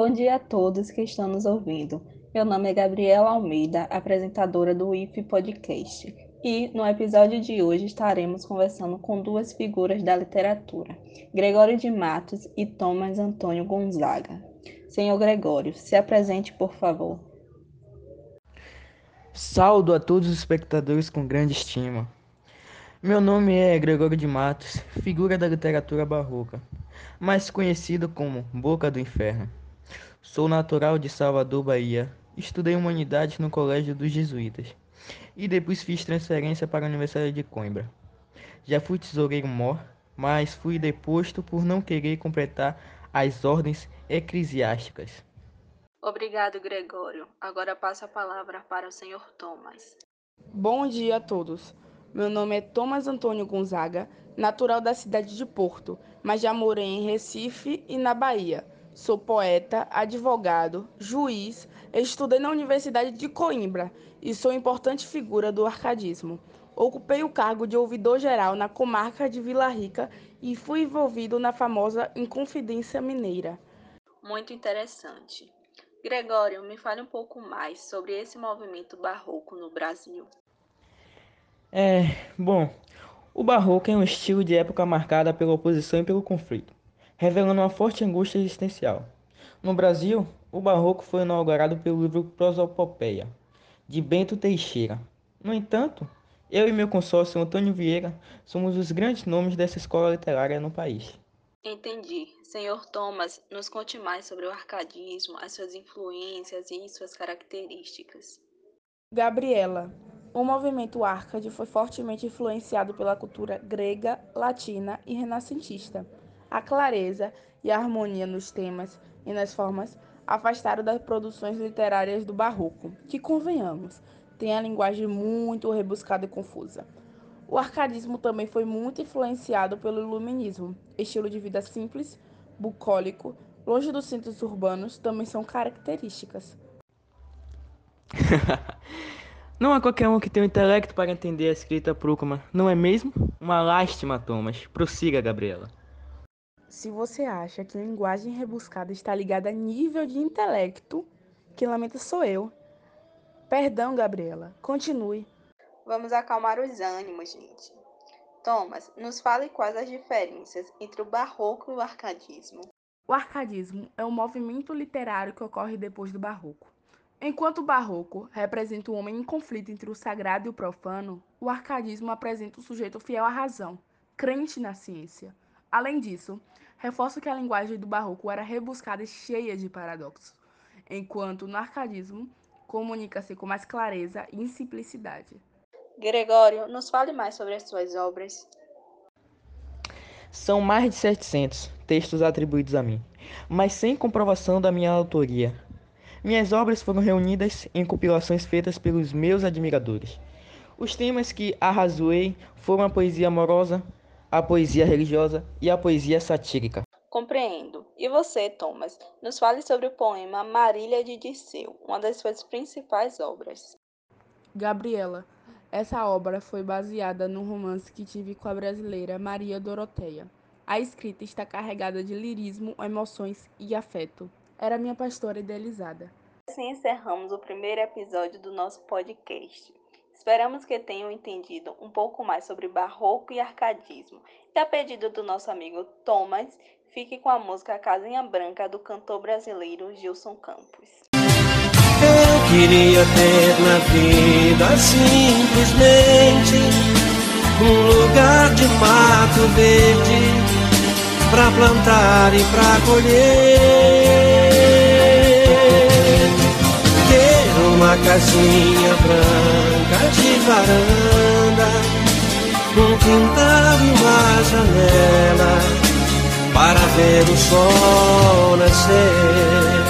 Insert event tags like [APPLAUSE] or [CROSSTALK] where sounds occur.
Bom dia a todos que estão nos ouvindo. Meu nome é Gabriela Almeida, apresentadora do IF Podcast. E no episódio de hoje estaremos conversando com duas figuras da literatura, Gregório de Matos e Thomas Antônio Gonzaga. Senhor Gregório, se apresente, por favor. Saldo a todos os espectadores com grande estima. Meu nome é Gregório de Matos, figura da literatura barroca, mais conhecido como Boca do Inferno. Sou natural de Salvador, Bahia, Estudei Humanidades no Colégio dos Jesuítas e depois fiz transferência para a Universidade de Coimbra. Já fui tesoureiro mor, mas fui deposto por não querer completar as ordens eclesiásticas. Obrigado, Gregório. Agora passo a palavra para o senhor Thomas. Bom dia a todos. Meu nome é Thomas Antônio Gonzaga, natural da cidade de Porto, mas já morei em Recife e na Bahia. Sou poeta, advogado, juiz, estudei na Universidade de Coimbra e sou importante figura do arcadismo. Ocupei o cargo de ouvidor geral na comarca de Vila Rica e fui envolvido na famosa Inconfidência Mineira. Muito interessante. Gregório, me fale um pouco mais sobre esse movimento barroco no Brasil. É, bom, o barroco é um estilo de época marcada pela oposição e pelo conflito revelando uma forte angústia existencial. No Brasil, o Barroco foi inaugurado pelo livro Prosopopeia, de Bento Teixeira. No entanto, eu e meu consórcio Antônio Vieira somos os grandes nomes dessa escola literária no país. Entendi. Senhor Thomas, nos conte mais sobre o arcadismo, as suas influências e suas características. Gabriela, o movimento arcade foi fortemente influenciado pela cultura grega, latina e renascentista a clareza e a harmonia nos temas e nas formas afastaram das produções literárias do barroco, que, convenhamos, tem a linguagem muito rebuscada e confusa. O arcadismo também foi muito influenciado pelo iluminismo, estilo de vida simples, bucólico, longe dos centros urbanos, também são características. [LAUGHS] não é qualquer um que tem o intelecto para entender a escrita Prúcuma, não é mesmo? Uma lástima, Thomas. Prossiga, Gabriela. Se você acha que linguagem rebuscada está ligada a nível de intelecto, quem lamenta sou eu. Perdão, Gabriela. Continue. Vamos acalmar os ânimos, gente. Thomas, nos fale quais as diferenças entre o barroco e o arcadismo. O arcadismo é um movimento literário que ocorre depois do barroco. Enquanto o barroco representa o homem em conflito entre o sagrado e o profano, o arcadismo apresenta o sujeito fiel à razão, crente na ciência. Além disso, reforço que a linguagem do barroco era rebuscada e cheia de paradoxos, enquanto no arcadismo comunica-se com mais clareza e simplicidade. Gregório, nos fale mais sobre as suas obras. São mais de 700 textos atribuídos a mim, mas sem comprovação da minha autoria. Minhas obras foram reunidas em compilações feitas pelos meus admiradores. Os temas que arrazoei foram a poesia amorosa, a poesia religiosa e a poesia satírica. Compreendo. E você, Thomas, nos fale sobre o poema Marília de Dirceu, uma das suas principais obras. Gabriela, essa obra foi baseada num romance que tive com a brasileira Maria Doroteia. A escrita está carregada de lirismo, emoções e afeto. Era minha pastora idealizada. Assim encerramos o primeiro episódio do nosso podcast. Esperamos que tenham entendido um pouco mais sobre barroco e arcadismo. E a pedido do nosso amigo Thomas, fique com a música Casinha Branca do cantor brasileiro Gilson Campos. Eu queria ter na vida simplesmente um lugar de mato verde para plantar e para colher. Ter uma casinha branca de varanda, um quintal e uma janela para ver o sol nascer.